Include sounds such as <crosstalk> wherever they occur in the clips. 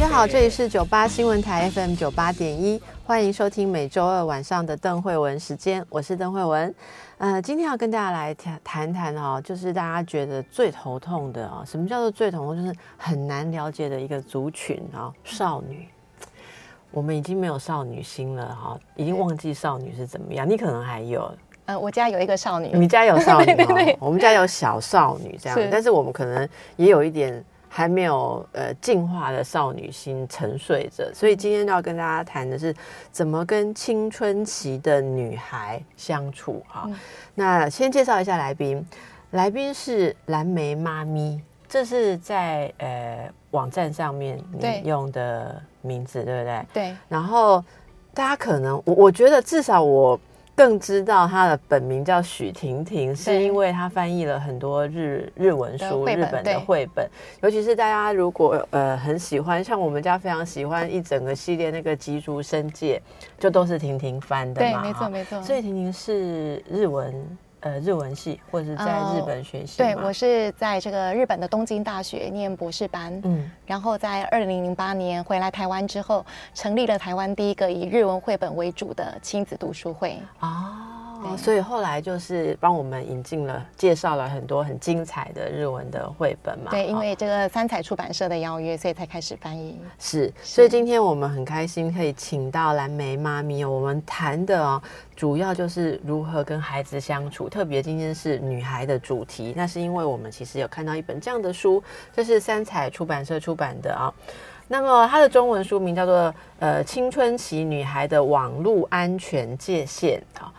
家好，这里是九八新闻台 FM 九八点一，欢迎收听每周二晚上的邓慧文时间，我是邓慧文。呃，今天要跟大家来谈谈谈哦，就是大家觉得最头痛的啊，什么叫做最头痛？就是很难了解的一个族群啊，少女。我们已经没有少女心了哈，已经忘记少女是怎么样。你可能还有。呃，我家有一个少女，你家有少女哦，<laughs> 我们家有小少女这样，但是我们可能也有一点还没有呃进化的少女心沉睡着，所以今天要跟大家谈的是怎么跟青春期的女孩相处哈。那先介绍一下来宾，来宾是蓝莓妈咪，这是在呃网站上面你用的名字，对不对？对。然后大家可能我我觉得至少我。更知道她的本名叫许婷婷，是因为她翻译了很多日日文书、日本的绘本。尤其是大家如果呃很喜欢，像我们家非常喜欢一整个系列那个《吉竹生界》，就都是婷婷翻的嘛。对，没错没错。所以婷婷是日文。呃，日文系或者是在日本学习。对我是在这个日本的东京大学念博士班，嗯，然后在二零零八年回来台湾之后，成立了台湾第一个以日文绘本为主的亲子读书会。哦。所以后来就是帮我们引进了、介绍了很多很精彩的日文的绘本嘛。对，因为这个三彩出版社的邀约，所以才开始翻译。是，所以今天我们很开心可以请到蓝莓妈咪，我们谈的哦，主要就是如何跟孩子相处。特别今天是女孩的主题，那是因为我们其实有看到一本这样的书，这是三彩出版社出版的啊。那么它的中文书名叫做《呃青春期女孩的网络安全界限》啊。而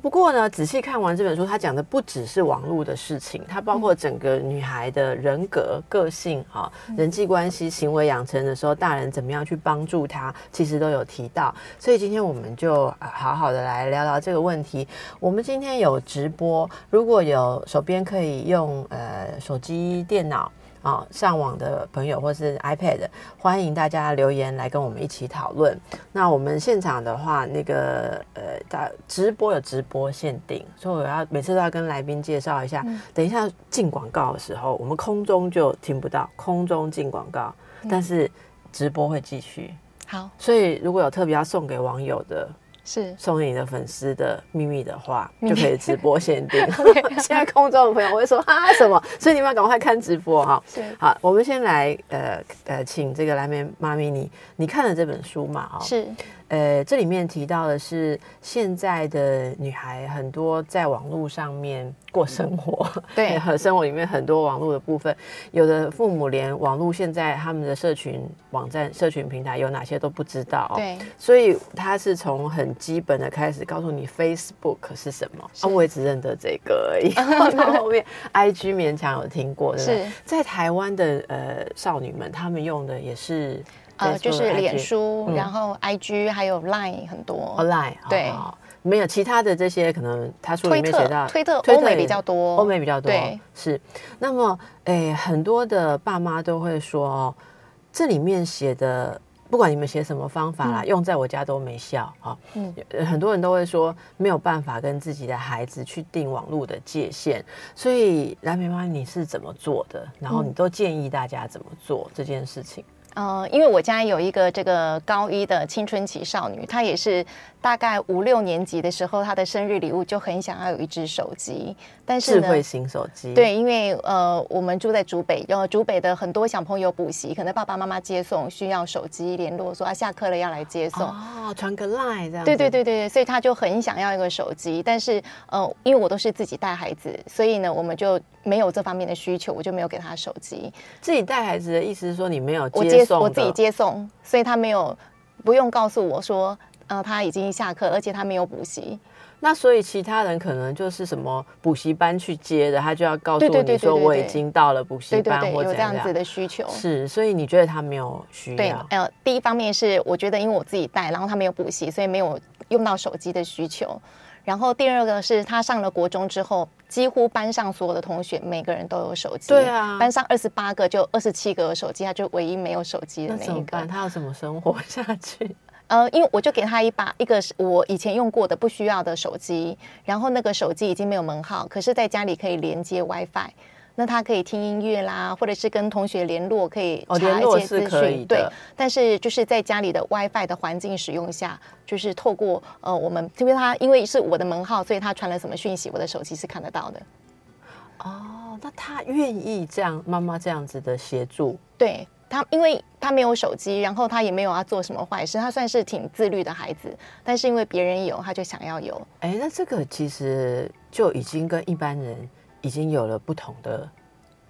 不过呢，仔细看完这本书，它讲的不只是网络的事情，它包括整个女孩的人格、个性、哈人际关系、行为养成的时候，大人怎么样去帮助她，其实都有提到。所以今天我们就好好的来聊聊这个问题。我们今天有直播，如果有手边可以用呃手机、电脑。啊，上网的朋友或是 iPad，欢迎大家留言来跟我们一起讨论。那我们现场的话，那个呃，大直播有直播限定，所以我要每次都要跟来宾介绍一下。等一下进广告的时候，我们空中就听不到，空中进广告，但是直播会继续。好，所以如果有特别要送给网友的。是送给你的粉丝的秘密的话，就可以直播限定。<laughs> <laughs> 现在空中的朋友会说啊什么？所以你们要赶快看直播哈。是好，我们先来呃呃，请这个蓝莓妈咪你你看了这本书嘛？哦，是。呃，这里面提到的是现在的女孩很多在网络上面过生活，<laughs> 对，和生活里面很多网络的部分，有的父母连网络现在他们的社群网站、社群平台有哪些都不知道，对，所以他是从很基本的开始告诉你 Facebook 是什么，啊，我也只认得这个而已，<laughs> 到后面 IG 勉强有听过，是在台湾的呃少女们，她们用的也是。呃，就是脸书，然后 I G 还有 Line 很多，Line 对，没有其他的这些可能，他书里面写到推特，欧美比较多，欧美比较多，对，是。那么，诶，很多的爸妈都会说，哦，这里面写的，不管你们写什么方法啦，用在我家都没效啊。嗯，很多人都会说没有办法跟自己的孩子去定网络的界限，所以蓝莓妈你是怎么做的？然后你都建议大家怎么做这件事情？呃，因为我家有一个这个高一的青春期少女，她也是大概五六年级的时候，她的生日礼物就很想要有一只手机。但是智慧型手机。对，因为呃，我们住在竹北，然后竹北的很多小朋友补习，可能爸爸妈妈接送需要手机联络，说啊下课了要来接送。哦，传个 line 这样。对对对对对，所以他就很想要一个手机，但是呃，因为我都是自己带孩子，所以呢，我们就没有这方面的需求，我就没有给他手机。自己带孩子的意思是说你没有接。我自己接送，所以他没有不用告诉我说，呃，他已经下课，而且他没有补习。那所以其他人可能就是什么补习班去接的，他就要告诉你说我已经到了补习班或者这样子的需求。是，所以你觉得他没有需要？对，呃，第一方面是我觉得因为我自己带，然后他没有补习，所以没有用到手机的需求。然后第二个是他上了国中之后，几乎班上所有的同学每个人都有手机。对啊，班上二十八个就二十七个有手机，他就唯一没有手机的那一个。他要怎么生活下去？<laughs> 呃，因为我就给他一把一个我以前用过的不需要的手机，然后那个手机已经没有门号，可是在家里可以连接 WiFi，那他可以听音乐啦，或者是跟同学联络，可以查一些资讯。对，但是就是在家里的 WiFi 的环境使用下，就是透过呃我们，因为他因为是我的门号，所以他传了什么讯息，我的手机是看得到的。哦，那他愿意这样妈妈这样子的协助？对。他因为他没有手机，然后他也没有要做什么坏事，他算是挺自律的孩子。但是因为别人有，他就想要有。哎，那这个其实就已经跟一般人已经有了不同的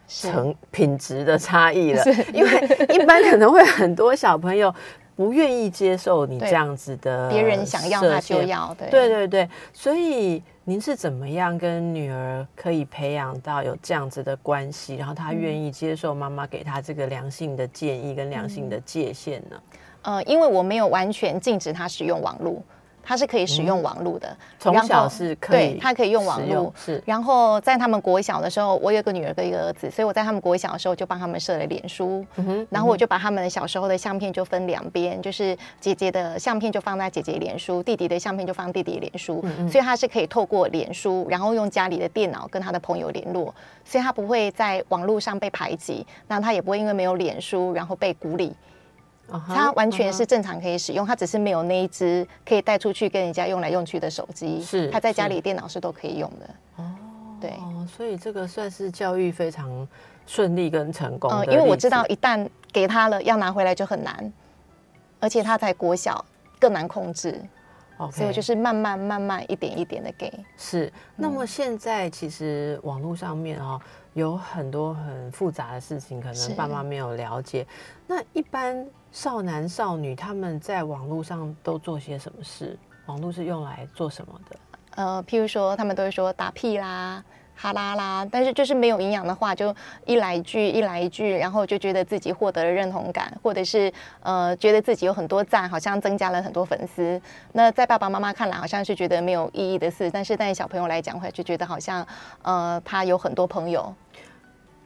成品质的差异了。因为一般可能会很多小朋友不愿意接受你这样子的，别人想要他就要。对对对对，所以。您是怎么样跟女儿可以培养到有这样子的关系，然后她愿意接受妈妈给她这个良性的建议跟良性的界限呢？呃，因为我没有完全禁止她使用网络。他是可以使用网络的，从小是可以，他可以用网络。是，然后在他们国小的时候，我有个女儿跟一个儿子，所以我在他们国小的时候就帮他们设了脸书。然后我就把他们小时候的相片就分两边，就是姐姐的相片就放在姐姐脸书，弟弟的相片就放弟弟脸书。所以他是可以透过脸书，然后用家里的电脑跟他的朋友联络，所以他不会在网络上被排挤，那他也不会因为没有脸书然后被孤立。它完全是正常可以使用，它只是没有那一只可以带出去跟人家用来用去的手机。是，它在家里电脑是都可以用的。哦，对，所以这个算是教育非常顺利跟成功。嗯，因为我知道一旦给他了，要拿回来就很难，而且他在国小更难控制。所以我就是慢慢慢慢一点一点的给。是，那么现在其实网络上面哦。有很多很复杂的事情，可能爸妈没有了解。那一般少男少女他们在网络上都做些什么事？网络是用来做什么的？呃，譬如说，他们都会说打屁啦。哈啦啦，但是就是没有营养的话，就一来一句，一来一句，然后就觉得自己获得了认同感，或者是呃，觉得自己有很多赞，好像增加了很多粉丝。那在爸爸妈妈看来，好像是觉得没有意义的事，但是在小朋友来讲，会就觉得好像呃，他有很多朋友。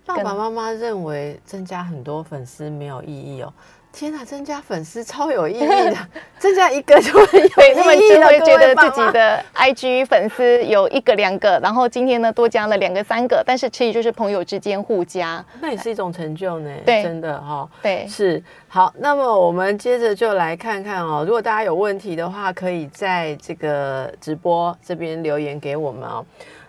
爸爸妈妈认为增加很多粉丝没有意义哦。天呐，增加粉丝超有意义的，<laughs> 增加一个就会有 <laughs> 他们就会觉得自己的 IG 粉丝有一个两个，然后今天呢多加了两个三个，但是其实就是朋友之间互加，那也是一种成就呢。对，真的哈。对，是好。那么我们接着就来看看哦，如果大家有问题的话，可以在这个直播这边留言给我们哦。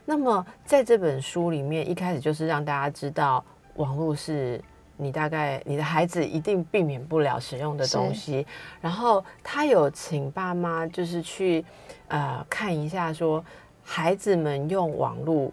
那么在这本书里面，一开始就是让大家知道网络是。你大概你的孩子一定避免不了使用的东西，然后他有请爸妈就是去呃看一下，说孩子们用网络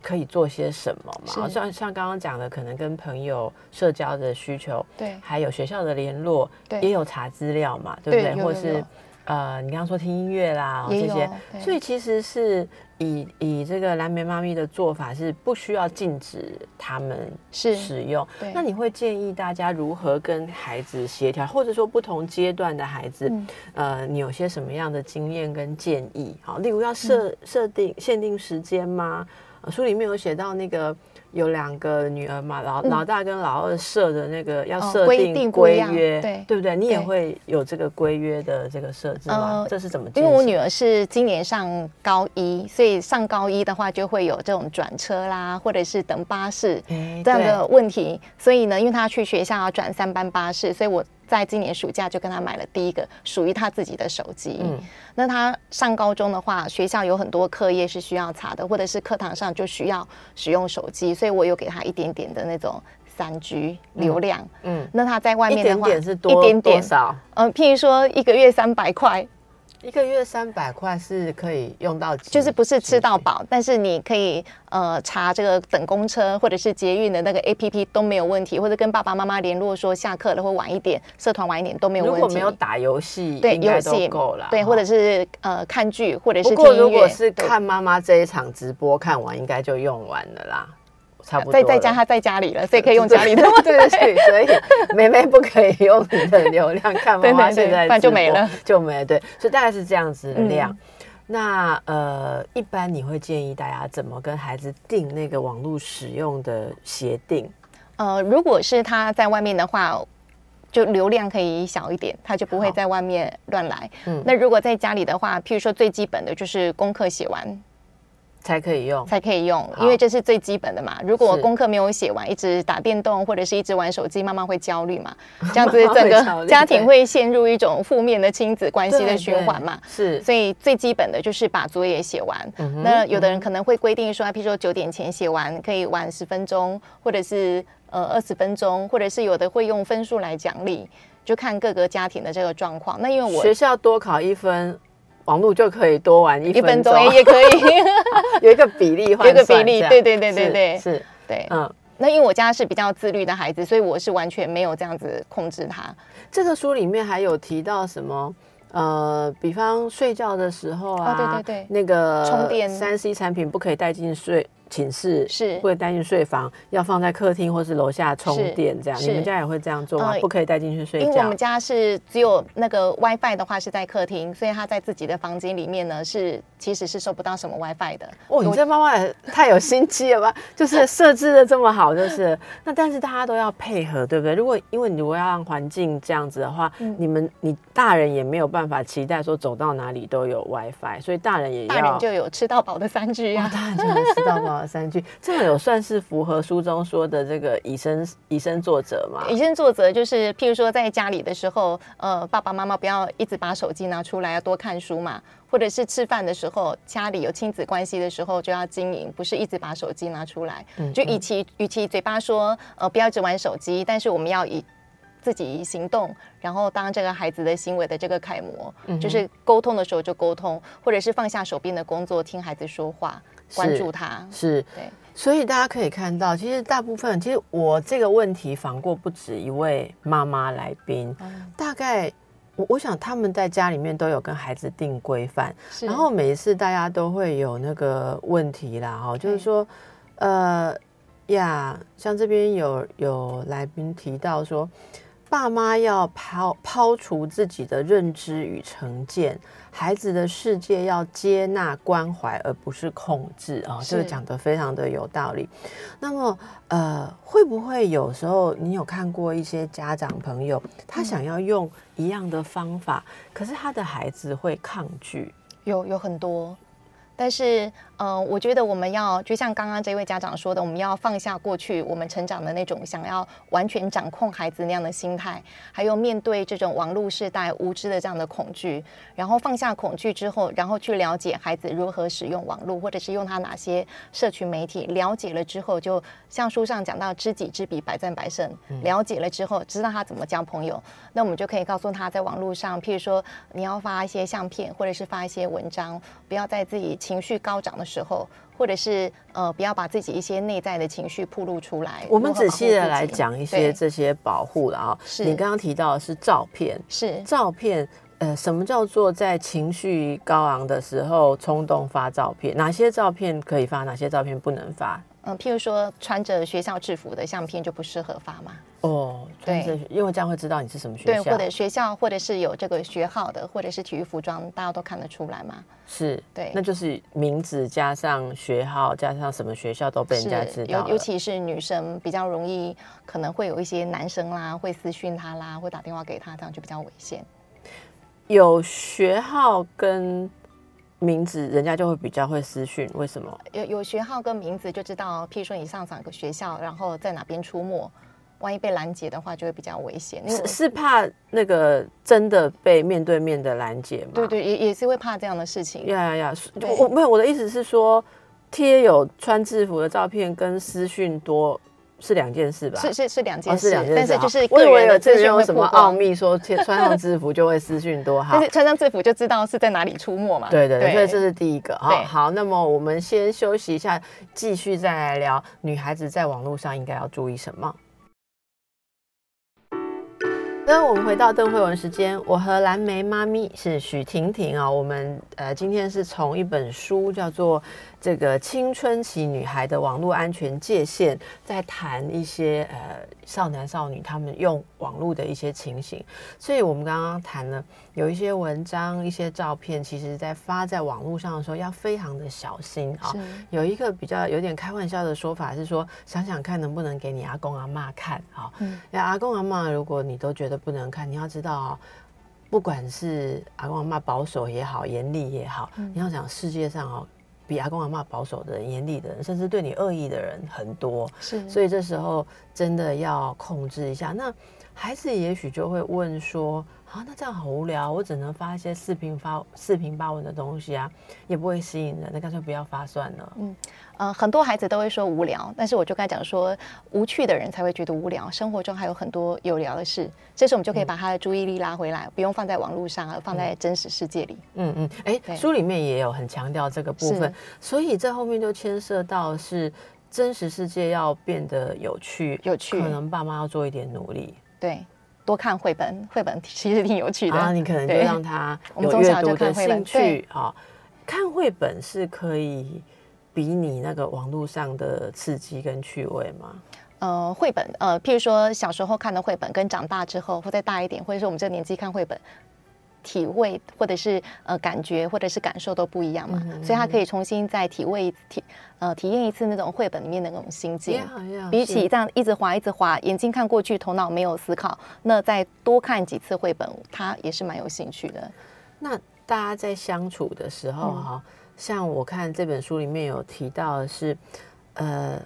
可以做些什么嘛？像像刚刚讲的，可能跟朋友社交的需求，对，还有学校的联络，对，也有查资料嘛，对不对？或是呃，你刚刚说听音乐啦这些，所以其实是。以以这个蓝莓妈咪的做法是不需要禁止他们使用，那你会建议大家如何跟孩子协调，或者说不同阶段的孩子，呃，你有些什么样的经验跟建议？好，例如要设设定限定时间吗？书里面有写到那个。有两个女儿嘛，老老大跟老二设的那个要设定规约，对对不对？你也会有这个规约的这个设置吗？这是怎么？因为我女儿是今年上高一，所以上高一的话就会有这种转车啦，或者是等巴士这样的问题。所以呢，因为她去学校要转三班巴士，所以我。在今年暑假就跟他买了第一个属于他自己的手机。嗯，那他上高中的话，学校有很多课业是需要查的，或者是课堂上就需要使用手机，所以我有给他一点点的那种三 G 流量。嗯，那他在外面的话，一点点是多一点点少。嗯，譬如说一个月三百块。一个月三百块是可以用到，就是不是吃到几饱，但是你可以呃查这个等公车或者是捷运的那个 A P P 都没有问题，或者跟爸爸妈妈联络说下课了或晚一点，社团晚一点都没有问题。如果没有打游戏，对游戏都够了。对，或者是呃看剧，或者是不过如果是看妈妈这一场直播看完，应该就用完了啦，差不多了。在在家他在家里了，所以可以用家里的。<laughs> 对对对，所以 <laughs> 妹妹不可以用你的流量看妈妈现在不然就没了，就没了。对，所以大概是这样子的量。嗯那呃，一般你会建议大家怎么跟孩子定那个网络使用的协定？呃，如果是他在外面的话，就流量可以小一点，他就不会在外面乱来。嗯那如果在家里的话，譬如说最基本的就是功课写完才可以用。才可以用，因为这是最基本的嘛。如果功课没有写完，一直打电动或者是一直玩手机，妈妈会焦虑嘛，<laughs> 这样子整个家庭会陷入一种负面的亲子关系的循环嘛。是，所以最基本的就是把作业写完。嗯那有的人可能会规定说，譬如说九点前写完，可以玩十分钟，或者是呃二十分钟，或者是有的会用分数来奖励，就看各个家庭的这个状况。那因为我学校多考一分，网络就可以多玩一一分分钟，也也可以，<laughs> 有一个比例换有一个比例对对对对对是，对。嗯。那因为我家是比较自律的孩子，所以我是完全没有这样子控制他。这个书里面还有提到什么？呃，比方睡觉的时候啊，哦对对对那个充电三 C 产品不可以带进睡寝室，是不可以带进睡房，要放在客厅或是楼下充电，这样。你们家也会这样做吗？呃不可以带进去睡觉因为我们。家是只有那个 WiFi 的话是在客厅，所以他在自己的房间里面呢是其实是收不到什么 WiFi 的。哦，你这妈妈也太有心机了吧？<laughs> 就是设置的这么好，就是那但是大家都要配合，对不对？如果因为你如果要让环境这样子的话，嗯你们你大人也没有办法期待说走到哪里都有 WiFi，所以大人也要大人就有吃到饱的三哇，啊。大人就能吃到饱的三句，这样有算是符合书中说的这个以身以身作则吗？以身作则就是，譬如说在家里的时候，呃，爸爸妈妈不要一直把手机拿出来，要多看书嘛。或者是吃饭的时候，家里有亲子关系的时候就要经营，不是一直把手机拿出来。就与其与其嘴巴说呃不要只玩手机，但是我们要以自己行动，然后当这个孩子的行为的这个楷模，就是沟通的时候就沟通，或者是放下手边的工作，听孩子说话，关注他。是，对，所以大家可以看到，其实大部分，其实我这个问题访过不止一位妈妈来宾，大概我我想他们在家里面都有跟孩子定规范，然后每一次大家都会有那个问题啦，哈，就是对。说，呃呀，像这边有有来宾提到说，爸妈要抛抛除自己的认知与成见，孩子的世界要接纳关怀，而不是控制啊、这个讲得非常的有道理。那么，呃，会不会有时候你有看过一些家长朋友，他想要用一样的方法，可是他的孩子会抗拒？有有很多，但是呃，我觉得我们要就像刚刚这位家长说的，我们要放下过去我们成长的那种想要完全掌控孩子那样的心态，还有面对这种网络时代无知的这样的恐惧，然后放下恐惧之后，然后去了解孩子如何使用网络，或者是用他哪些社群媒体，了解了之后，就像书上讲到知己知彼，百战百胜。了解了之后，知道他怎么交朋友，那我们就可以告诉他，在网络上，譬如说你要发一些相片，或者是发一些文章，不要在自己情绪高涨的时候，或者是呃，不要把自己一些内在的情绪暴露出来。我们仔细的来讲一些这些保护了啊。是你刚刚提到的是照片，是照片。呃，什么叫做在情绪高昂的时候冲动发照片？哪些照片可以发，哪些照片不能发？嗯、譬如说穿着学校制服的相片就不适合发嘛。哦，穿着因为这样会知道你是什么学对，校，或者学校，或者是有这个学号的，或者是体育服装，大家都看得出来嘛。是对那就是名字加上学号加上什么学校都被人家知道尤其是女生比较容易，可能会有一些男生啦会私讯他啦，会打电话给他，这样就比较危险。有学号跟名字，人家就会比较会私讯，为什么？有有学号跟名字就知道，譬如说你上哪个学校，然后在哪边出没，万一被拦截的话，就会比较危险。是是怕那个真的被面对面的拦截吗？对对，也也是会怕这样的事情。呀呀呀！我没有我的意思是说，贴有穿制服的照片跟私讯多是两件事吧？是是是两件哦，事。但是就是我以为有这这有什么奥秘，说穿 <laughs> 上制服就会私讯多好。但是穿上制服就知道是在哪里出没嘛。对对对，所以这是第一个啊。好，那么我们先休息一下，继续再来聊女孩子在网络上应该要注意什么。那我们回到邓慧文时间，我和蓝莓妈咪是许婷婷啊。我们呃今天是从一本书叫做。这个青春期女孩的网络安全界限，在谈一些呃少男少女他们用网络的一些情形，所以我们刚刚谈了有一些文章、一些照片，其实在发在网络上的时候要非常的小心啊。有一个比较有点开玩笑的说法是说，想想看能不能给你阿公阿妈看啊？嗯，那阿公阿妈如果你都觉得不能看，你要知道，不管是阿公阿妈保守也好、严厉也好，你要想世界上哦。比阿公阿妈保守的人、严厉的人，甚至对你恶意的人很多，是，所以这时候真的要控制一下。那孩子也许就会问说：“啊，那这样好无聊，我只能发一些四平发四平八稳的东西啊，也不会吸引人，那干脆不要发算了。”嗯。呃，很多孩子都会说无聊，但是我就跟他讲说，无趣的人才会觉得无聊，生活中还有很多有聊的事，这时候我们就可以把他的注意力拉回来，不用放在网络上，而放在真实世界里。嗯嗯，哎，书里面也有很强调这个部分，所以在后面就牵涉到是真实世界要变得有趣，有趣，可能爸妈要做一点努力，对，多看绘本，绘本其实挺有趣的，啊，你可能就让他 <laughs> 有阅读的兴趣啊，看绘本是可以。比你那个网络上的刺激跟趣味吗？呃，绘本，呃，譬如说小时候看的绘本，跟长大之后或再大一点，或者是我们这个年纪看绘本，体味或者是呃感觉或者是感受都不一样嘛，所以他可以重新再体味体呃体验一次那种绘本里面的那种心境。比起这样一直滑一直滑，眼睛看过去，头脑没有思考，那再多看几次绘本，他也是蛮有兴趣的。那大家在相处的时候哈。像我看这本书里面有提到的是，呃，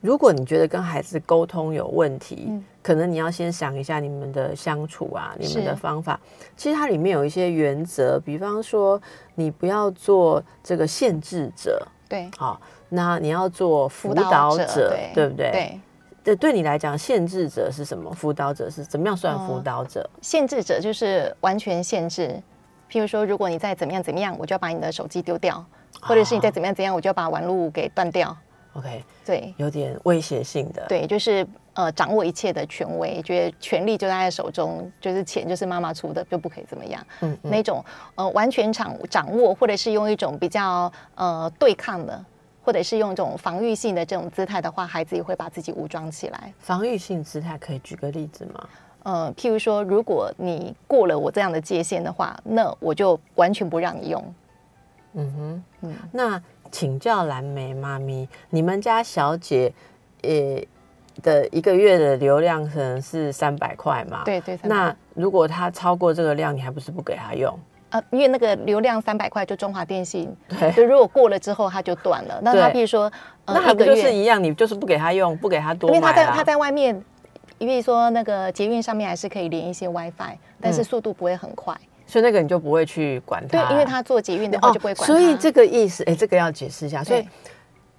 如果你觉得跟孩子沟通有问题，可能你要先想一下你们的相处啊，你们的方法。其实它里面有一些原则，比方说你不要做这个限制者，对，好，那你要做辅导者，对不对？对，对，对你来讲，限制者是什么？辅导者是怎么样算辅导者？限制者就是完全限制。譬如说，如果你再怎么样怎么样，我就要把你的手机丢掉；或者是你再怎么样怎样，我就要把网路给断掉。OK，对，有点威胁性的。对，就是呃，掌握一切的权威，觉得权力就在他手中，就是钱就是妈妈出的，就不可以怎么样。嗯，那种呃，完全掌掌握，或者是用一种比较呃对抗的，或者是用一种防御性的这种姿态的话，孩子也会把自己武装起来。防御性姿态可以举个例子吗？呃，譬如说，如果你过了我这样的界限的话，那我就完全不让你用。嗯哼，嗯，那请教蓝莓妈咪，你们家小姐，呃的一个月的流量可能是三百块嘛？对对。那如果她超过这个量，你还不是不给她用？呃，因为那个流量三百块，就中华电信，对，就如果过了之后，它就断了。那他比如说，那还不就是一样？你就是不给他用，不给他多，因为他在他在外面。因为说那个捷运上面还是可以连一些 WiFi，但是速度不会很快，所以那个你就不会去管它。对，因为他做捷运的话就不会管。所以这个意思，哎，这个要解释一下。所以，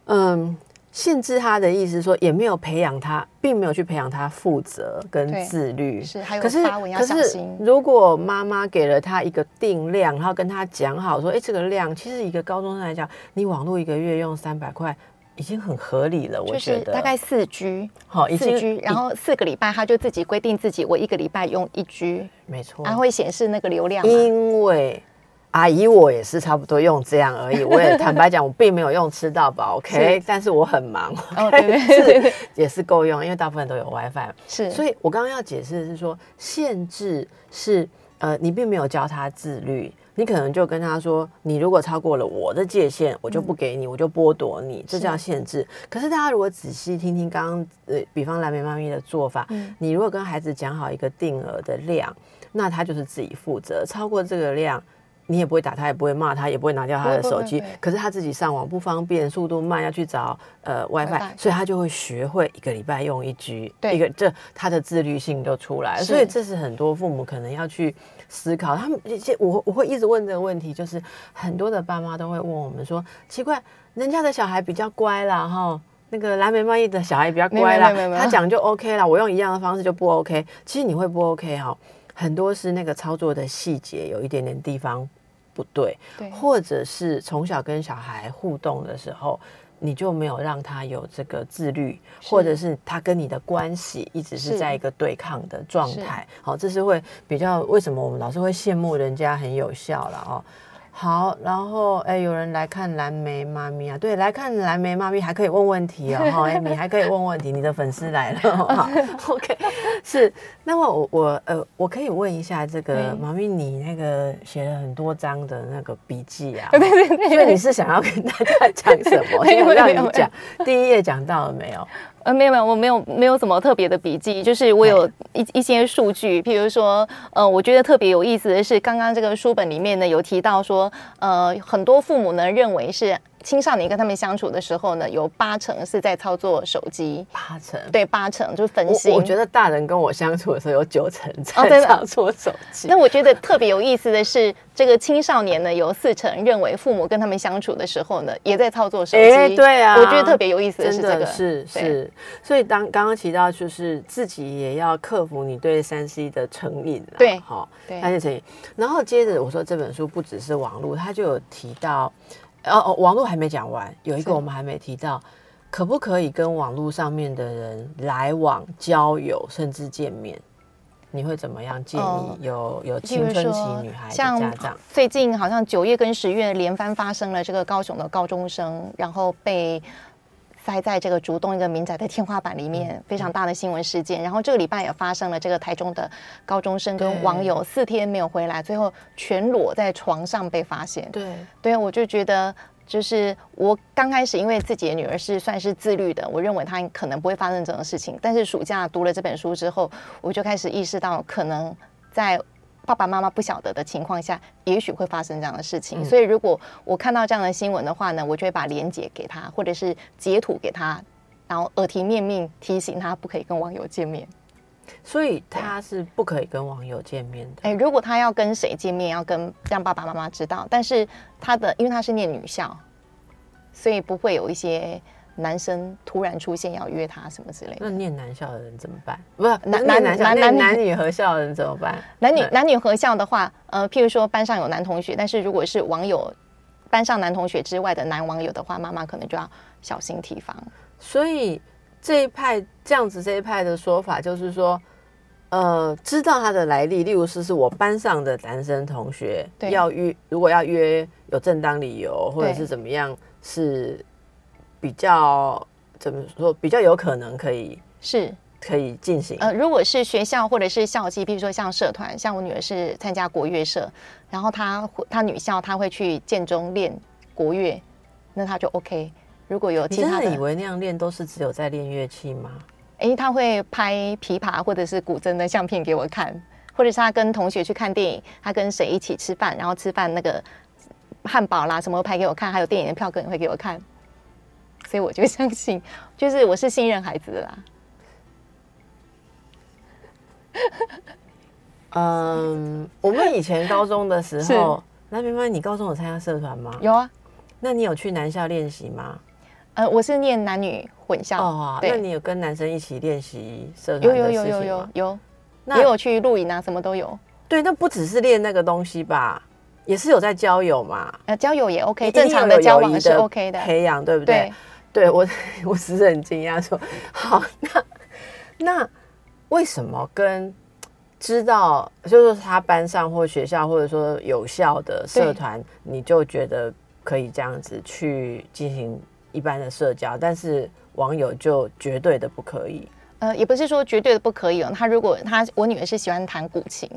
嗯，限制他的意思说，也没有培养他，并没有去培养他负责跟自律。是，还有发文要小心。如果妈妈给了他一个定量，然后跟他讲好说，哎，这个量其实一个高中生来讲，你网络一个月用三百块。已经很合理了，我觉得。大概四 G，好，四 G，然后四个礼拜他就自己规定自己，我一个礼拜用一 G，没错，它会显示那个流量。因为阿姨我也是差不多用这样而已，我也坦白讲，我并没有用吃到饱，<laughs> OK，但是我很忙，哦，对。<laughs> 对，也是够用，因为大部分都有 WiFi，是，所以我刚刚要解释的是说，限制是呃，你并没有教他自律。你可能就跟他说：“你如果超过了我的界限，我就不给你，我就剥夺你，这叫限制。”可是大家如果仔细听听刚刚呃，比方蓝莓妈咪的做法，你如果跟孩子讲好一个定额的量，那他就是自己负责。超过这个量，你也不会打他，也不会骂他，也不会拿掉他的手机。可是他自己上网不方便，速度慢，要去找呃 WiFi，所以他就会学会一个礼拜用一 G，一个这他的自律性就出来。所以这是很多父母可能要去。思考，他们一些我我会一直问这个问题，就是很多的爸妈都会问我们说，奇怪，人家的小孩比较乖啦，哈，那个蓝莓贸易的小孩比较乖啦他讲就 OK 啦，我用一样的方式就不 OK。其实你会不 OK 哈、很多是那个操作的细节有一点点地方不对，对或者是从小跟小孩互动的时候。你就没有让他有这个自律，或者是他跟你的关系一直是是在一个对抗的状态。好，这是会比较为什么我们老是会羡慕人家很有效了哦。好，然后哎，有人来看蓝莓妈咪啊，对，来看蓝莓妈咪还可以问问题哦，<laughs> 哈，哎，你还可以问问题，你的粉丝来了，好，<laughs> <laughs> OK，是，那么我我呃，我可以问一下这个对。妈咪，你那个写了很多章的那个笔记啊，对对对，所以你是想要跟大家讲什么？先我让你讲，第一页讲到了没有？呃，没有没有，我没有没有什么特别的笔记，就是我有一一些数据，譬如说，呃，我觉得特别有意思的是，刚刚这个书本里面呢有提到说，呃，很多父母呢认为是青少年跟他们相处的时候呢，有八成是在操作手机，八成。对，八成就是分心。我我觉得大人跟我相处的时候有九成在操作手机。那我觉得特别有意思的是，这个青少年呢，有四成认为父母跟他们相处的时候呢，也在操作手机。哎对啊我觉得特别有意思的是真这个，是是，所以当刚刚提到，就是自己也要克服你对三 C 的成瘾啦，对哈，对三 C 成瘾。然后接着我说这本书不只是网络，它就有提到，哦哦，网络还没讲完，有一是个我们还没提到，可不可以跟网络上面的人来往、交友，甚至见面？你会怎么样建哦议有有青春期女孩的像家长？最近好像九月跟十月连番发生了这个高雄的高中生，然后被塞在这个竹东一个民宅的天花板里嗯面，非常大的新闻事件。然后这个礼拜也发生了这个台中的高中生跟网友四天没有回来，最后全裸在床上被发现。对，对，我就觉得。就是我刚开始，因为自己的女儿是算是自律的，我认为她可能不会发生这种事情。但是暑假读了这本书之后，我就开始意识到，可能在爸爸妈妈不晓得的情况下，也许会发生这样的事情。嗯所以，如果我看到这样的新闻的话呢，我就会把链接给他，或者是截图给他，然后耳提面命提醒他不可以跟网友见面。所以他是不可以跟网友见面的。哎，如果他要跟谁见面，要跟让爸爸妈妈知道。但是他的，因为他是念女校，所以不会有一些男生突然出现要约他什么之类的。那念男校的人怎么办？不是男男男，男男女合校的人怎么办？男女男女合校的话，呃，譬如说班上有男同学，但是如果是网友班上男同学之外的男网友的话，妈妈可能就要小心提防。所以这一派这样子这一派的说法就是说，呃，知道他的来历，例如是是我班上的男生同学对要约，如果要约有正当理由或者是怎么样，是比较怎么说比较有可能可以是，可以进行。呃，如果是学校或者是校际，比如说像社团，像我女儿是参加国乐社，然后她会她女校她会去建中练国乐，那她就 OK。如果有真其他的，的以为那样练都是只有在练乐器吗？哎，她会拍琵琶或者是古筝的相片给我看，或者是他跟同学去看电影，他跟谁一起吃饭，然后吃饭那个汉堡啦什么拍给我看，还有电影的票根也会给我看，所以我就 <laughs> 相信，就是我是信任孩子的啦。<laughs> 嗯，我们以前高中的时候，那明白你高中有参加社团吗？有啊，那你有去男校练习吗？呃，我是念男女混校，哦，对那你有跟男生一起练习社团的有有有？有有，那也有去露营啊，什么都有。对，那不只是练那个东西吧，也是有在交友嘛。呃，交友也 OK，正常的交往是 OK 的。培养对不对？对，我，<laughs> 我只是很惊讶说，好，那那为什么跟知道就是说他班上或学校或者说有效的社团，你就觉得可以这样子去进行一般的社交，但是网友就绝对的不可以。呃，也不是说绝对的不可以哦。他如果他我女儿是喜欢弹古琴，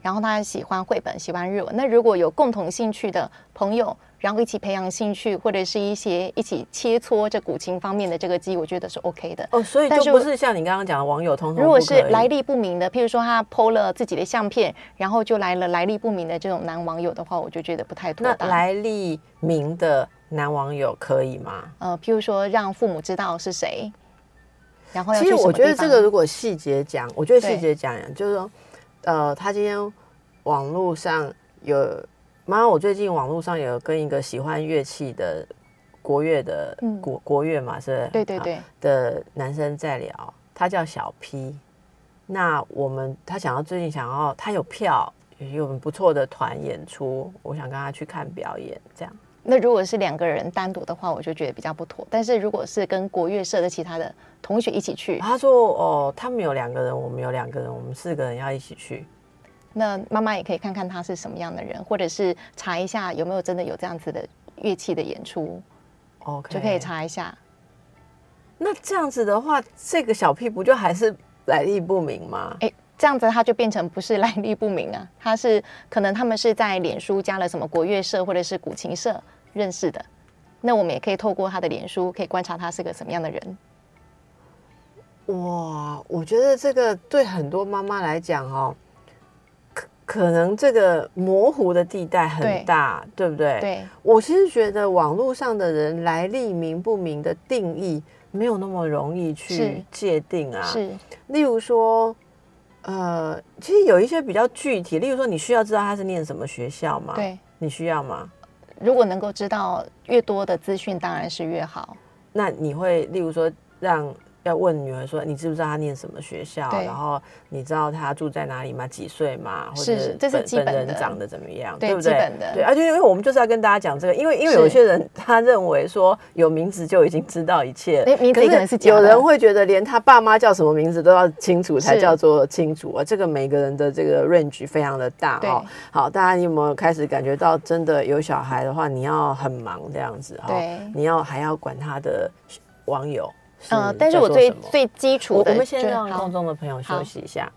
然后他喜欢绘本，喜欢日文。那如果有共同兴趣的朋友，然后一起培养兴趣，或者是一些一起切磋这古琴方面的这个机，我觉得是 OK 的。哦，所以就不是像你刚刚讲的网友通通如果是来历不明的，譬如说他 PO 了自己的相片，然后就来了来历不明的这种男网友的话，我就觉得不太妥那当。来历明的男网友可以吗？呃，譬如说让父母知道是谁，然后其实我觉得这个如果细节讲，我觉得对细节讲就是说，呃，他今天网络上有，妈，我最近网络上有跟一个喜欢乐器的国乐的嗯国国乐嘛，是对对对，的男生在聊，他叫小 P。那我们他想要最近想要他有票，有很不错的团演出，我想跟他去看表演，这样。那如果是两个人单独的话，我就觉得比较不妥。但是如果是跟国乐社的其他的同学一起去，他说哦，他们有两个人，我们有两个人，我们四个人要一起去。那妈妈也可以看看他是什么样的人，或者是查一下有没有真的有这样子的乐器的演出，OK，就可以。查一下。那这样子的话，这个小屁不就还是来历不明吗？哎，这样子他就变成不是来历不明啊，他是可能他们是在脸书加了什么国乐社或者是古琴社认识的。那我们也可以透过他的脸书，可以观察他是个什么样的人。哇，我觉得这个对很多妈妈来讲哦，可可能这个模糊的地带很大，对不对？。对，我其实觉得网络上的人来历明不明的定义没有那么容易去界定啊。，是例如说，呃，其实有一些比较具体，例如说，你需要知道他是念什么学校吗？，对。你需要吗？如果能够知道越多的资讯，当然是越好。那你会例如说让要问女儿说，你知不知道她念什么学校？然后你知道她住在哪里吗？几岁吗？或者是这是本基本的本人长得怎么样？对不对？对，而且因为我们就是要跟大家讲这个，因为因为是有些人他认为说有名字就已经知道一切，诶名字可能是有人会觉得连他爸妈叫什么名字都要清楚才叫做清楚啊。这个每个人的这个 range 非常的大对哦。好，大家有没有开始感觉到真的有小孩的话，你要很忙这样子哈？对你要还要管他的网友。呃，但是我最最基础的，我我们先让空中的朋友休息一下。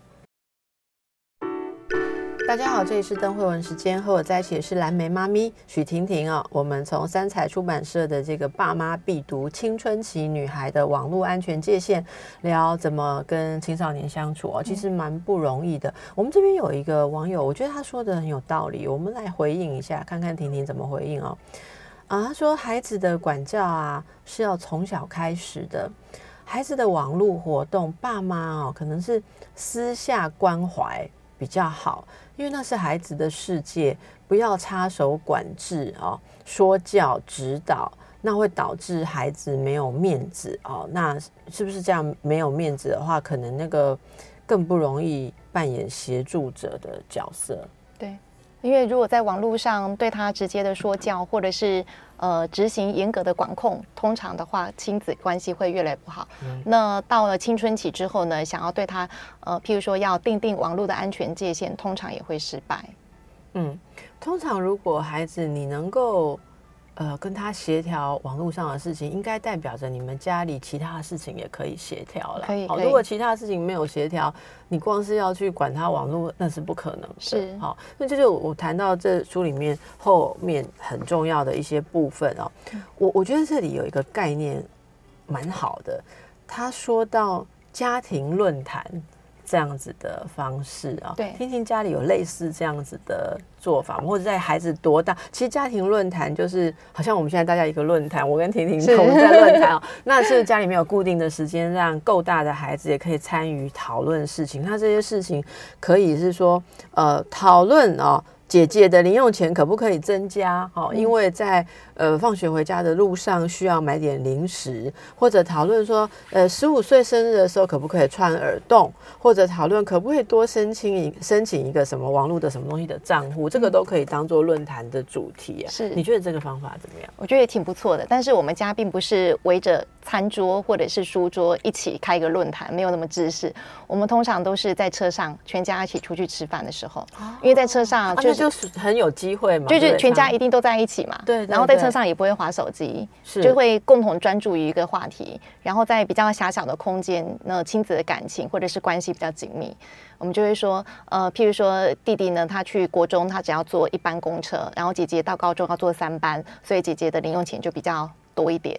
大家好，这里是邓慧文时间，和我在一起的是蓝莓妈咪许婷婷哦。我们从三彩出版社的这个爸妈必读青春期女孩的网络安全界限，聊怎么跟青少年相处哦，其实蛮不容易的。我们这边有一个网友，我觉得他说的很有道理，我们来回应一下，看看婷婷怎么回应哦。啊，他说孩子的管教啊是要从小开始的，孩子的网络活动，爸妈哦可能是私下关怀比较好，因为那是孩子的世界，不要插手管制哦，说教指导。那会导致孩子没有面子哦，那是不是这样？没有面子的话，可能那个更不容易扮演协助者的角色。对，因为如果在网络上对他直接的说教，或者是呃执行严格的管控，通常的话亲子关系会越来越不好。那到了青春期之后呢，想要对他呃，譬如说要定定网络的安全界限，通常也会失败。嗯，通常如果孩子你能够呃跟他协调网络上的事情，应该代表着你们家里其他的事情也可以协调了。好，可以好如果其他的事情没有协调，你光是要去管他网络，那是不可能的。是好，那这就我谈到这书里面后面很重要的一些部分哦。嗯我我觉得这里有一个概念蛮好的，他说到家庭论坛。这样子的方式啊、对听听家里有类似这样子的做法吗，或者在孩子多大？其实家庭论坛就是好像我们现在大家一个论坛，我跟婷婷同在论坛哦，<laughs> 那是家里面有固定的时间，让够大的孩子也可以参与讨论事情。那这些事情可以是说，呃，讨论哦。姐姐的零用钱可不可以增加？哦，因为在呃放学回家的路上需要买点零食，或者讨论说，呃，十五岁生日的时候可不可以穿耳洞，或者讨论可不可以多申请一申请一个什么网络的什么东西的账户，这个都可以当做论坛的主题啊。是你觉得这个方法怎么样？我觉得也挺不错的，但是我们家并不是围着餐桌或者是书桌一起开一个论坛，没有那么知识。我们通常都是在车上全家一起出去吃饭的时候，因为在车上啊，就是、那就是很有机会嘛，就是全家一定都在一起嘛，对对然后在车上也不会划手机，是就会共同专注于一个话题，然后在比较狭小的空间，那亲子的感情或者是关系比较紧密，我们就会说，呃，譬如说弟弟呢，他去国中，他只要坐一班公车，然后姐姐到高中要坐三班，所以姐姐的零用钱就比较多一点。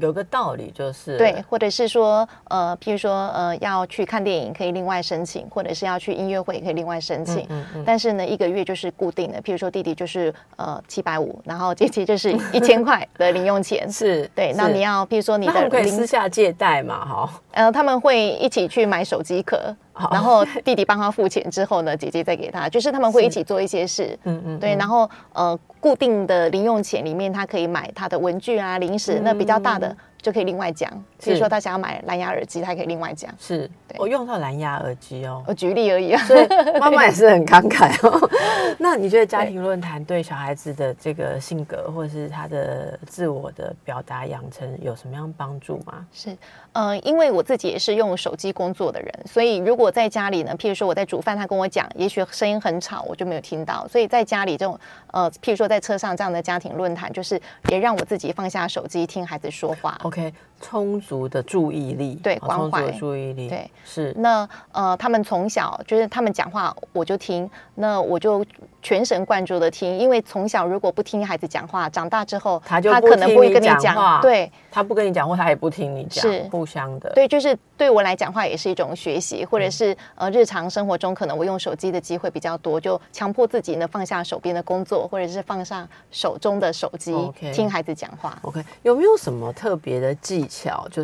有个道理就是对，或者是说，呃，譬如说，呃，要去看电影可以另外申请，或者是要去音乐会可以另外申请。嗯嗯但是呢，一个月就是固定的，譬如说弟弟就是呃七百五，然后姐姐就是 <laughs> 一千块的零用钱。是对，那你要譬如说你的零可以私下借贷嘛，哈。呃，他们会一起去买手机壳，然后弟弟帮他付钱之后呢，姐姐再给他，就是他们会一起做一些事。嗯嗯，对，然后呃，固定的零用钱里面，他可以买他的文具啊、零食，那比较大的就可以另外讲。比如说他想要买蓝牙耳机，他可以另外讲。是我用到蓝牙耳机哦，我举例而已啊。所以妈妈也是很慷慨哦。<laughs> 那你觉得家庭论坛对小孩子的这个性格或者是他的自我的表达养成有什么样帮助吗？是，呃，因为我自己也是用手机工作的人，所以如果在家里呢，譬如说我在煮饭，他跟我讲，也许声音很吵，我就没有听到。所以在家里这种，呃，譬如说在车上这样的家庭论坛，就是也让我自己放下手机，听孩子说话。OK，充足的注意力，对，关怀注意力，对，是。那呃，他们从小就是他们讲话我就听，那我就全神贯注的听，因为从小如果不听孩子讲话，长大之后他就他可能不会跟你讲话，对，他不跟你讲话，他也不听你讲，是。互相的，对，就是对我来讲话也是一种学习，或者是呃日常生活中可能我用手机的机会比较多，就强迫自己呢放下手边的工作，或者是放下手中的手机，听孩子讲话。OK，有没有什么特别的技巧，就是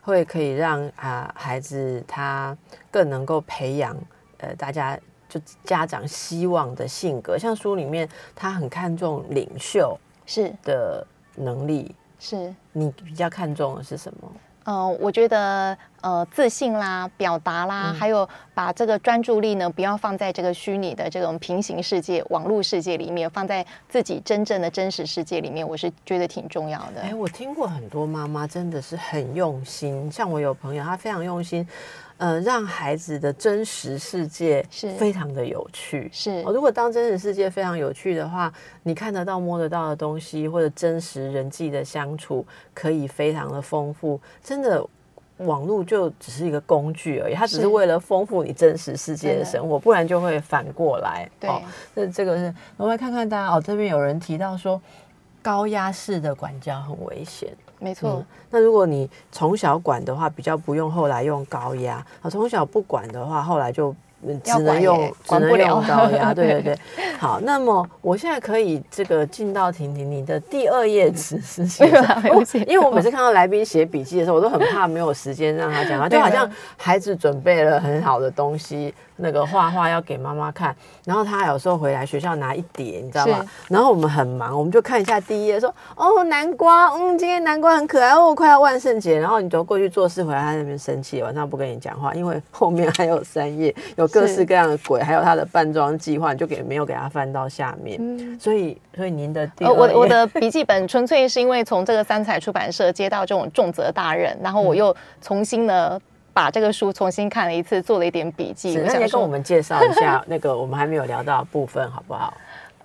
会可以让啊孩子他更能够培养呃大家就家长希望的性格？像书里面他很看重领袖是的能力，是你比较看重的是什么？嗯，我觉得呃，自信啦，表达啦，还有把这个专注力呢，不要放在这个虚拟的这种平行世界、网络世界里面，放在自己真正的真实世界里面，我是觉得挺重要的。哎，我听过很多妈妈真的是很用心，像我有朋友，她非常用心。呃，让孩子的真实世界是非常的有趣。是，哦如果当真实世界非常有趣的话，你看得到、摸得到的东西，或者真实人际的相处，可以非常的丰富。真的，网络就只是一个工具而已，它只是为了丰富你真实世界的生活，不然就会反过来。对，那这个是，我们来看看大家哦，这边有人提到说，高压式的管教很危险。没错，那如果你从小管的话，比较不用后来用高压；啊，从小不管的话，后来就。只能用，只能用高压，<laughs> 对对对。好，那么我现在可以这个进到婷婷你的第二页纸是写 <laughs> 因为我每次看到来宾写笔记的时候，我都很怕没有时间让他讲话，就好像孩子准备了很好的东西，那个画画要给妈妈看，然后他有时候回来学校拿一叠，你知道吗？然后我们很忙，我们就看一下第一页，说哦南瓜，嗯，今天南瓜很可爱哦，快要万圣节，然后你走过去做事，回来他那边生气，晚上不跟你讲话，因为后面还有三页有。各式各样的鬼，还有他的扮装计划，就给没有给他翻到下面。所以，所以您的呃，我我的笔记本纯粹是因为从这个三彩出版社接到这种重责大任，然后我又重新呢把这个书重新看了一次，做了一点笔记。那先跟我们介绍一下 <laughs> 那个我们还没有聊到部分，好不好？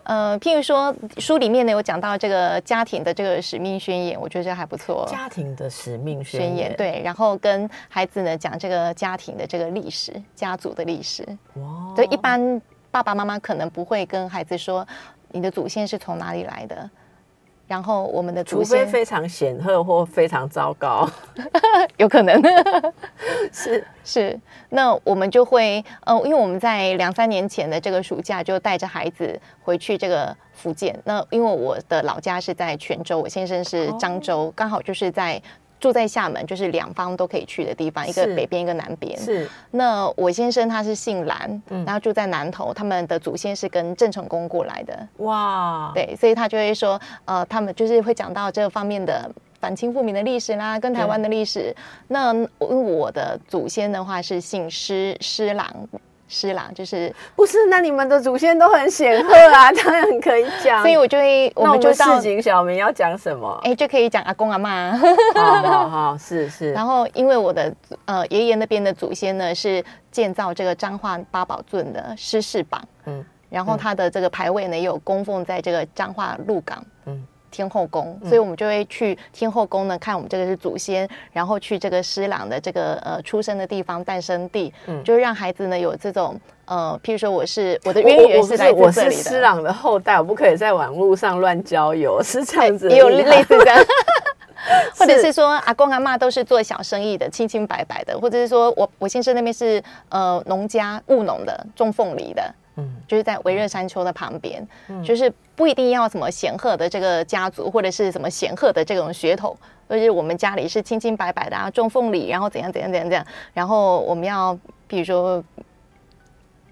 呃，譬如说书里面呢有讲到这个家庭的这个使命宣言，我觉得这还不错。家庭的使命宣言，对，然后跟孩子呢讲这个家庭的这个历史、家族的历史。哇，对，一般爸爸妈妈可能不会跟孩子说你的祖先是从哪里来的。然后我们的除非非常显赫或非常糟糕，<laughs> 有可能 <laughs> 是是。那我们就会呃，因为我们在两三年前的这个暑假就带着孩子回去这个福建。那因为我的老家是在泉州，我先生是漳州，刚好就是在。住在厦门，就是两方都可以去的地方，一个北边，一个南边。是。那我先生他是姓蓝，然后住在南头，他们的祖先是跟郑成功过来的。哇。对，所以他就会说，呃，他们就是会讲到这方面的反清复明的历史啦，跟台湾的历史。那我的祖先的话是姓施，施琅。是啦，就是不是？那你们的祖先都很显赫啊，<laughs> 当然可以讲。所以我就会，我们就市井小民要讲什么？哎，就可以讲阿公阿妈。好好好，是是。<laughs> 然后，因为我的呃爷爷那边的祖先呢，是建造这个彰化八宝尊的施世榜，嗯，然后他的这个牌位呢，也有供奉在这个彰化鹿港，嗯。天后宫，所以我们就会去天后宫呢，看我们这个是祖先，然后去这个施琅的这个呃出生的地方、诞生地，嗯，就让孩子呢有这种呃，譬如说我是我的渊源是来自这里的，施琅的后代，我不可以在网络上乱交友，是这样子，也 <laughs> 有类似这样，<laughs> 或者是。说阿公阿妈都是做小生意的，清清白白的，或者是说我我先生那边是呃农家务农的，种凤梨的。嗯，就是在维热山丘的旁边，就是不一定要什么显赫的这个家族，或者是什么显赫的这种血统，而且我们家里是清清白白的啊，种凤梨，然后怎样怎样怎样怎样，然后我们要比如说。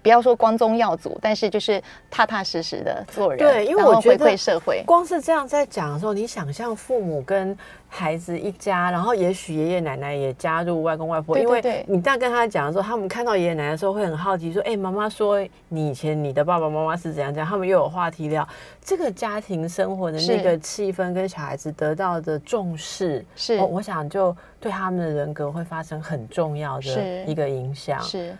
不要说光宗耀祖，但是就是踏踏实实的做人，对，因为我觉得社会，光是这样在讲的时候，你想象父母跟孩子一家，然后也许爷爷奶奶也加入外公外婆，因为你这样跟他讲的时候，他们看到爷爷奶奶的时候会很好奇，说：“哎，妈妈说你以前你的爸爸妈妈是怎样怎样。”他们又有话题聊，这个家庭生活的那个气氛跟小孩子得到的重视，是。我想就对他们的人格会发生很重要的一个影响，是。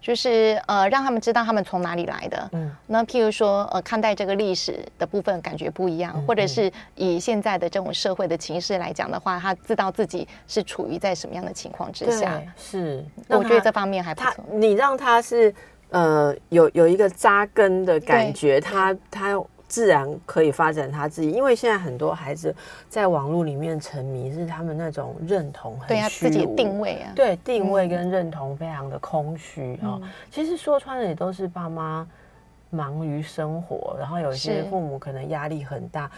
就是呃，让他们知道他们从哪里来的。嗯，那譬如说呃，看待这个历史的部分感觉不一样，或者是以现在的这种社会的情势来讲的话，他知道自己是处于在什么样的情况之下。是，我觉得这方面还不错。你让他是呃有有一个扎根的感觉，他他。自然可以发展他自己，因为现在很多孩子在网络里面沉迷，是他们那种认同很虚自己定位啊，对定位跟认同非常的空虚啊。其实说穿了也都是爸妈忙于生活，然后有些父母可能压力很大。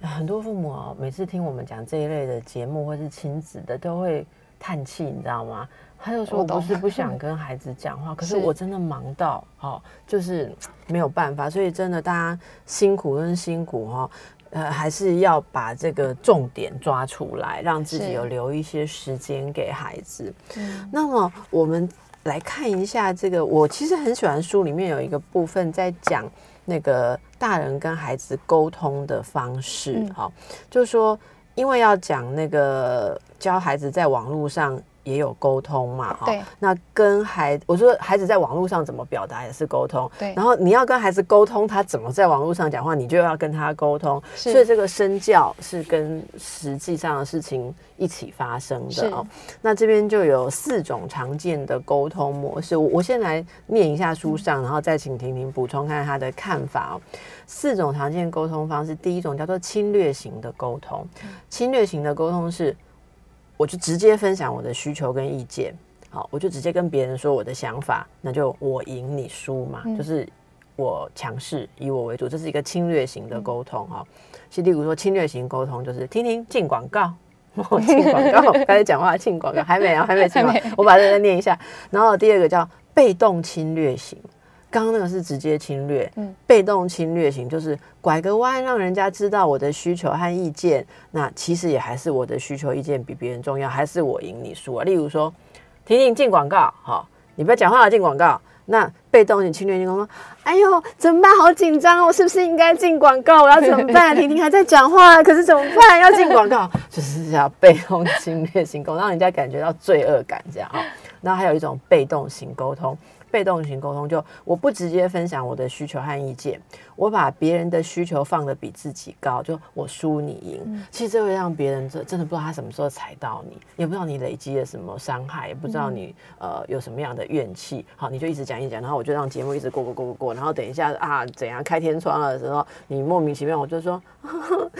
很多父母哦，每次听我们讲这一类的节目或是亲子的，都会叹气，你知道吗？他就说不是不想 <laughs> 跟孩子讲话，可是我真的忙到哦，就是没有办法，所以真的大家辛苦跟辛苦哈，呃，还是要把这个重点抓出来，让自己有留一些时间给孩子。那么我们来看一下这个，我其实很喜欢书里面有一个部分在讲那个大人跟孩子沟通的方式，哈，就是说因为要讲那个教孩子在网络上。也有沟通嘛，哈，那跟孩我说孩子在网络上怎么表达也是沟通，对。然后你要跟孩子沟通，他怎么在网络上讲话，你就要跟他沟通。所以这个身教是跟实际上的事情一起发生的哦。那这边就有四种常见的沟通模式，我我先来念一下书上，然后再请婷婷补充看看他的看法哦。四种常见沟通方式，第一种叫做侵略型的沟通，侵略型的沟通是。我就直接分享我的需求跟意见，好，我就直接跟别人说我的想法，那就我赢你输嘛，就是我强势，以我为主，这是一个侵略型的沟通哈。其实，例如说侵略型沟通，就是听听进广告，<laughs> 进广 <laughs> 告开始讲话进广告，还没啊，还没进完，我把这个念一下。然后第二个叫被动侵略型。刚刚那个是直接侵略，嗯，被动侵略型就是拐个弯，让人家知道我的需求和意见。那其实也还是我的需求意见比别人重要，还是我赢你输啊？例如说，婷婷进广告，好，你不要讲话了，进广告。那被动型侵略型说，哎呦，怎么办？好紧张，我是不是应该进广告？我要怎么办？<laughs> 婷婷还在讲话，可是怎么办？要进广告，就是要被动侵略型沟通，让人家感觉到罪恶感，这样啊。然后还有一种被动型沟通。被动型沟通就我不直接分享我的需求和意见，我把别人的需求放的比自己高，就我输你赢。其实这会让别人真真的不知道他什么时候踩到你，也不知道你累积了什么伤害，也不知道你呃有什么样的怨气。好，你就一直讲一讲，然后我就让节目一直过过过过过，然后等一下啊怎样开天窗了的时候，你莫名其妙我就说。<laughs>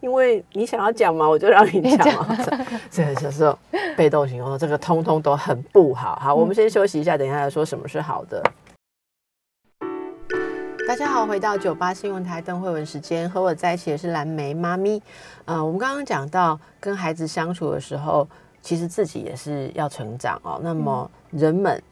因为你想要讲嘛，我就让你讲嘛。<laughs> 这个就是 <laughs> 被动型工作，这个通通都很不好。好，我们先休息一下，等一下来说什么是好的。大家好，回到九八新闻台邓慧文时间，和我在一起的是蓝莓妈咪。呃，我们刚刚讲到跟孩子相处的时候，其实自己也是要成长哦。那么人们。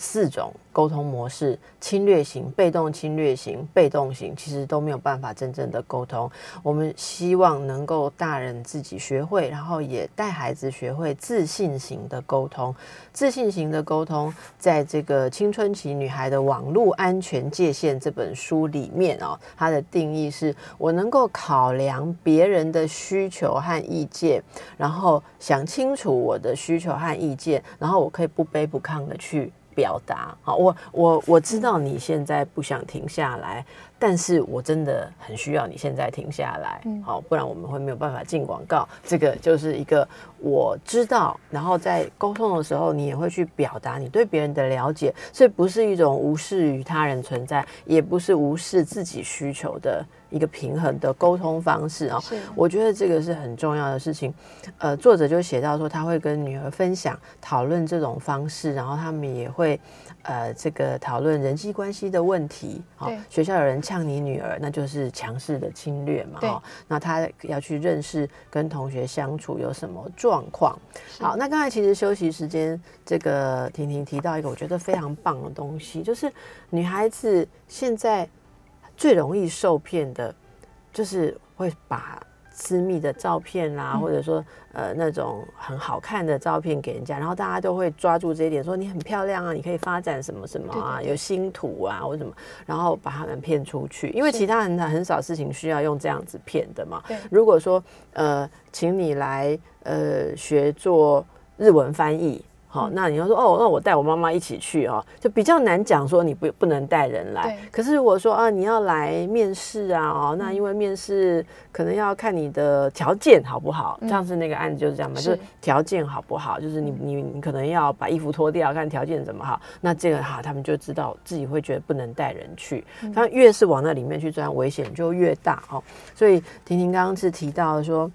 四种沟通模式：侵略型、被动侵略型、被动型，其实都没有办法真正的沟通。我们希望能够大人自己学会，然后也带孩子学会自信型的沟通。自信型的沟通，在这个青春期女孩的网络安全界限这本书里面哦，它的定义是我能够考量别人的需求和意见，然后想清楚我的需求和意见，然后我可以不卑不亢的去。表达好，我我我知道你现在不想停下来，但是我真的很需要你现在停下来，好，不然我们会没有办法进广告。这个就是一个我知道，然后在沟通的时候，你也会去表达你对别人的了解，所以不是一种无视于他人存在，也不是无视自己需求的一个平衡的沟通方式啊、是我觉得这个是很重要的事情。呃，作者就写到说，他会跟女儿分享、讨论这种方式，然后他们也会呃这个讨论人际关系的问题。好对学校有人呛你女儿，那就是强势的侵略嘛。对哈，那他要去认识跟同学相处有什么状况。好，那刚才其实休息时间，这个婷婷提到一个我觉得非常棒的东西，就是女孩子现在最容易受骗的，就是会把私密的照片啦、嗯或者说呃那种很好看的照片给人家，然后大家都会抓住这一点，说你很漂亮啊，你可以发展什么什么啊，对对对有星图啊或什么，然后把他们骗出去，因为其他人很少事情需要用这样子骗的嘛。对如果说呃，请你来呃学做日文翻译。好，嗯那你要说哦，那我带我妈妈一起去哦，就比较难讲说你不不能带人来。对可是如果说啊，你要来面试啊，哦，那因为面试可能要看你的条件好不好。嗯上次那个案子就是这样嘛，是就是条件好不好，就是你你你可能要把衣服脱掉，看条件怎么好。那这个哈，他们就知道自己会觉得不能带人去。嗯他越是往那里面去钻，危险就越大哦。所以婷婷刚刚是提到说，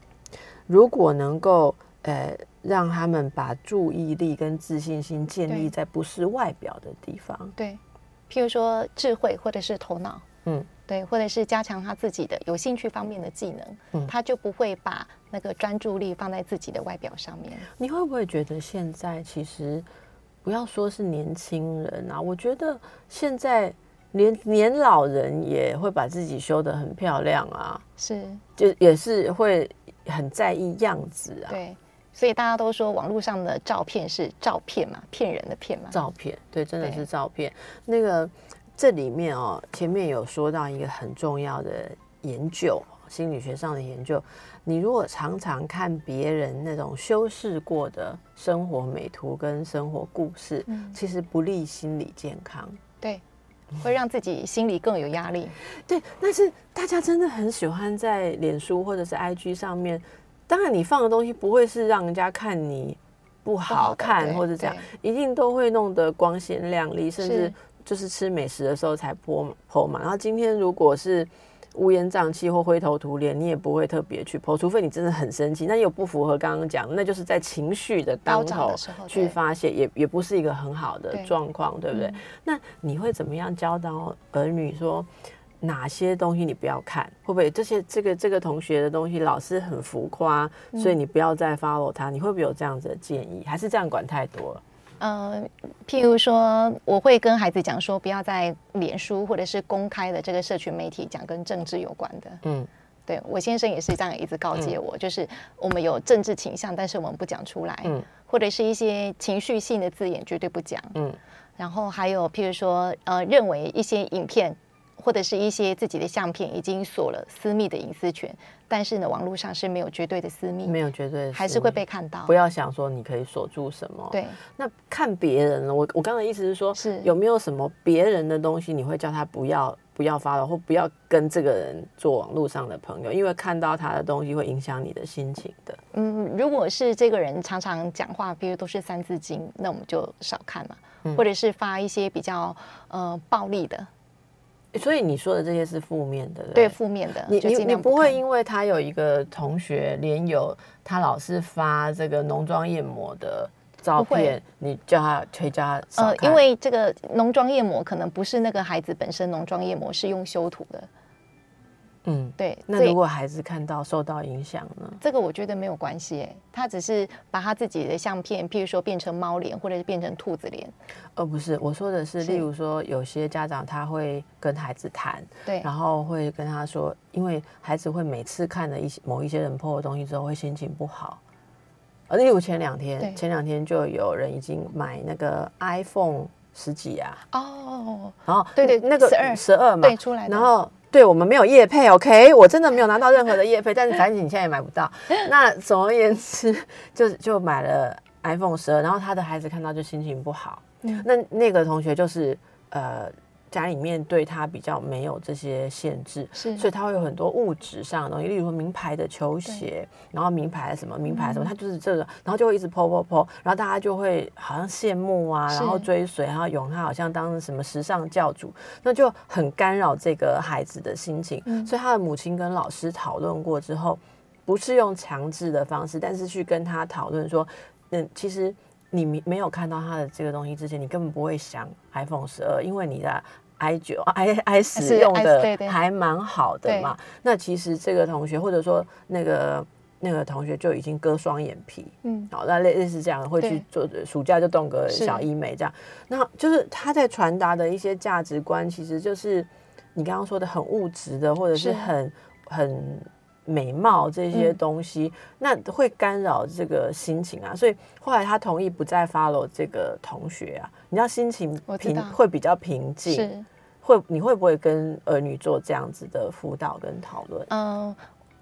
如果能够呃让他们把注意力跟自信心建立在不是外表的地方，对，譬如说智慧或者是头脑，嗯，对，或者是加强他自己的有兴趣方面的技能，嗯。他就不会把那个专注力放在自己的外表上面。你会不会觉得现在其实不要说是年轻人啊，我觉得现在连年老人也会把自己修得很漂亮啊，是，就也是会很在意样子啊。对，所以大家都说网络上的照片是照片嘛，骗人的骗嘛。照片，对，真的是照片。那个这里面哦，前面有说到一个很重要的研究，心理学上的研究。你如果常常看别人那种修饰过的生活美图跟生活故事，嗯其实不利心理健康。对，会让自己心里更有压力。对，但是大家真的很喜欢在脸书或者是 IG 上面，当然你放的东西不会是让人家看你不好看或者这样，一定都会弄得光鲜亮丽，甚至就是吃美食的时候才泼泼嘛。然后今天如果是乌烟瘴气或灰头土脸，你也不会特别去泼，除非你真的很生气，那又不符合刚刚讲的，那就是在情绪的当头去发泄，也也不是一个很好的状况，对不对？嗯。那你会怎么样教导儿女说哪些东西你不要看？会不会这些这个这个同学的东西老师很浮夸，嗯所以你不要再 follow 他？你会不会有这样子的建议？还是这样管太多了？呃，譬如说，我会跟孩子讲说，不要在脸书或者是公开的这个社群媒体讲跟政治有关的。嗯，对我先生也是这样一直告诫我，就是我们有政治倾向，但是我们不讲出来，嗯或者是一些情绪性的字眼绝对不讲。嗯然后还有譬如说，呃，认为一些影片或者是一些自己的相片已经锁了私密的隐私权，但是呢，网络上是没有绝对的私密，没有绝对的还是会被看到。不要想说你可以锁住什么。，对，那看别人呢？我我刚才意思是说，是有没有什么别人的东西，你会叫他不要不要发了，或不要跟这个人做网络上的朋友，因为看到他的东西会影响你的心情的。嗯，如果是这个人常常讲话，比如都是三字经，那我们就少看嘛，嗯或者是发一些比较呃暴力的，所以你说的这些是负面的，对对？负面的，你你你不会因为他有一个同学连友，他老是发这个浓妆艳抹的照片，你叫他推叫他呃，因为这个浓妆艳抹可能不是那个孩子本身浓妆艳抹，是用修图的，嗯，对，那如果孩子看到受到影响呢？这个我觉得没有关系，哎，他只是把他自己的相片，譬如说变成猫脸，或者是变成兔子脸，呃，不是，我说的是，是例如说，有些家长他会跟孩子谈，对然后会跟他说，因为孩子会每次看了一些某一些人 PO 的东西之后，会心情不好。呃，例如前两天，前两天就有人已经买那个 iPhone 十几啊，哦，然后对对那个十二十二嘛，对，出来的，然后对我们没有业配，OK，我真的没有拿到任何的业配，但是反正你现在也买不到。<laughs> 那总而言之，就就买了 iPhone 十二，然后他的孩子看到就心情不好。嗯那那个同学就是呃。家里面对他比较没有这些限制，是。所以他会有很多物质上的东西，例如说名牌的球鞋，然后名牌什么名牌什么，他就是这个，然后就会一直 po po po，然后大家就会好像羡慕啊，然后追随，然后拥他好像当什么时尚教主，那就很干扰这个孩子的心情。所以他的母亲跟老师讨论过之后，不是用强制的方式，但是去跟他讨论说，嗯，其实你没没有看到他的这个东西之前，你根本不会想 iPhone 十二，因为你的 i 九 i i 十是用的还蛮好的嘛。那其实这个同学或者说那个那个同学就已经割双眼皮，嗯，好，那类类似这样会去做暑假就动个小医美这样，那就是他在传达的一些价值观，其实就是你刚刚说的很物质的，或者是是。很很美貌这些嗯。东西，那会干扰这个心情啊。所以后来他同意不再 follow 这个同学啊，你知道心情平会比较平静，是。会你会不会跟儿女做这样子的辅导跟讨论？嗯，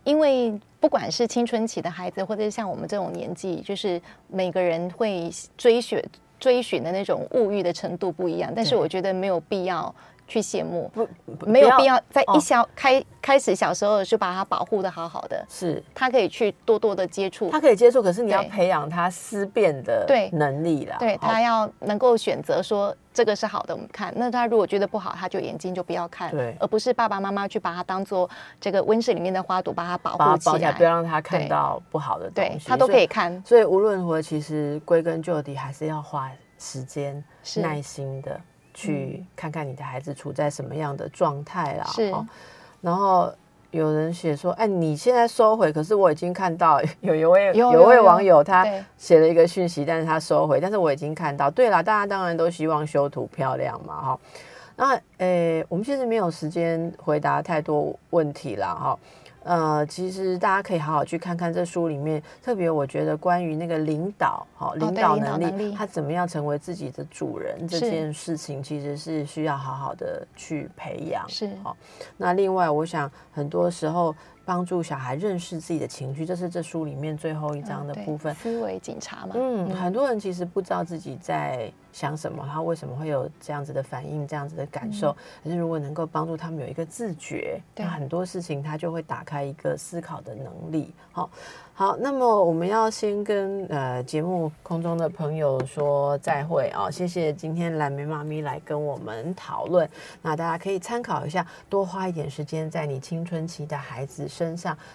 因为不管是青春期的孩子，或者是像我们这种年纪，就是每个人会追寻追寻的那种物欲的程度不一样，但是我觉得没有必要去羡慕，不，不没有必要在哦一小、开开始小时候就把它保护的好好的，是他可以去多多的接触他。可以接触，可是你要培养他思辨的对能力啦。好对他要能够选择说这个是好的，我们看。那他如果觉得不好，他就眼睛就不要看，对而不是爸爸妈妈去把它当做这个温室里面的花朵，把它保护起来。包起来，不要让他看到不好的东西。对他都可以看。所以无论如何，其实归根究底，还是要花时间、耐心的去看看你的孩子处在什么样的状态啦。是哦然后有人写说：“哎，你现在收回，可是我已经看到 <laughs> 有一位有位网友他对写了一个讯息，但是他收回，但是我已经看到。对啦，大家当然都希望修图漂亮嘛，哈。那诶，我们其实没有时间回答太多问题啦，哈。呃，其实大家可以好好去看看这书里面，特别我觉得关于那个领导，好、领哦领导导能力，能力他怎么样成为自己的主人这件事情，其实是需要好好的去培养。是好、那另外，我想很多时候帮助小孩认识自己的情绪，这是这书里面最后一章的部分。思维警察嘛，嗯，很多人其实不知道自己在想什么，他为什么会有这样子的反应、这样子的感受。可是如果能够帮助他们有一个自觉，对那很多事情他就会打开一个思考的能力。好，好，那么我们要先跟呃节目空中的朋友说再会啊、谢谢今天蓝莓妈咪来跟我们讨论。那大家可以参考一下，多花一点时间在你青春期的孩子身上，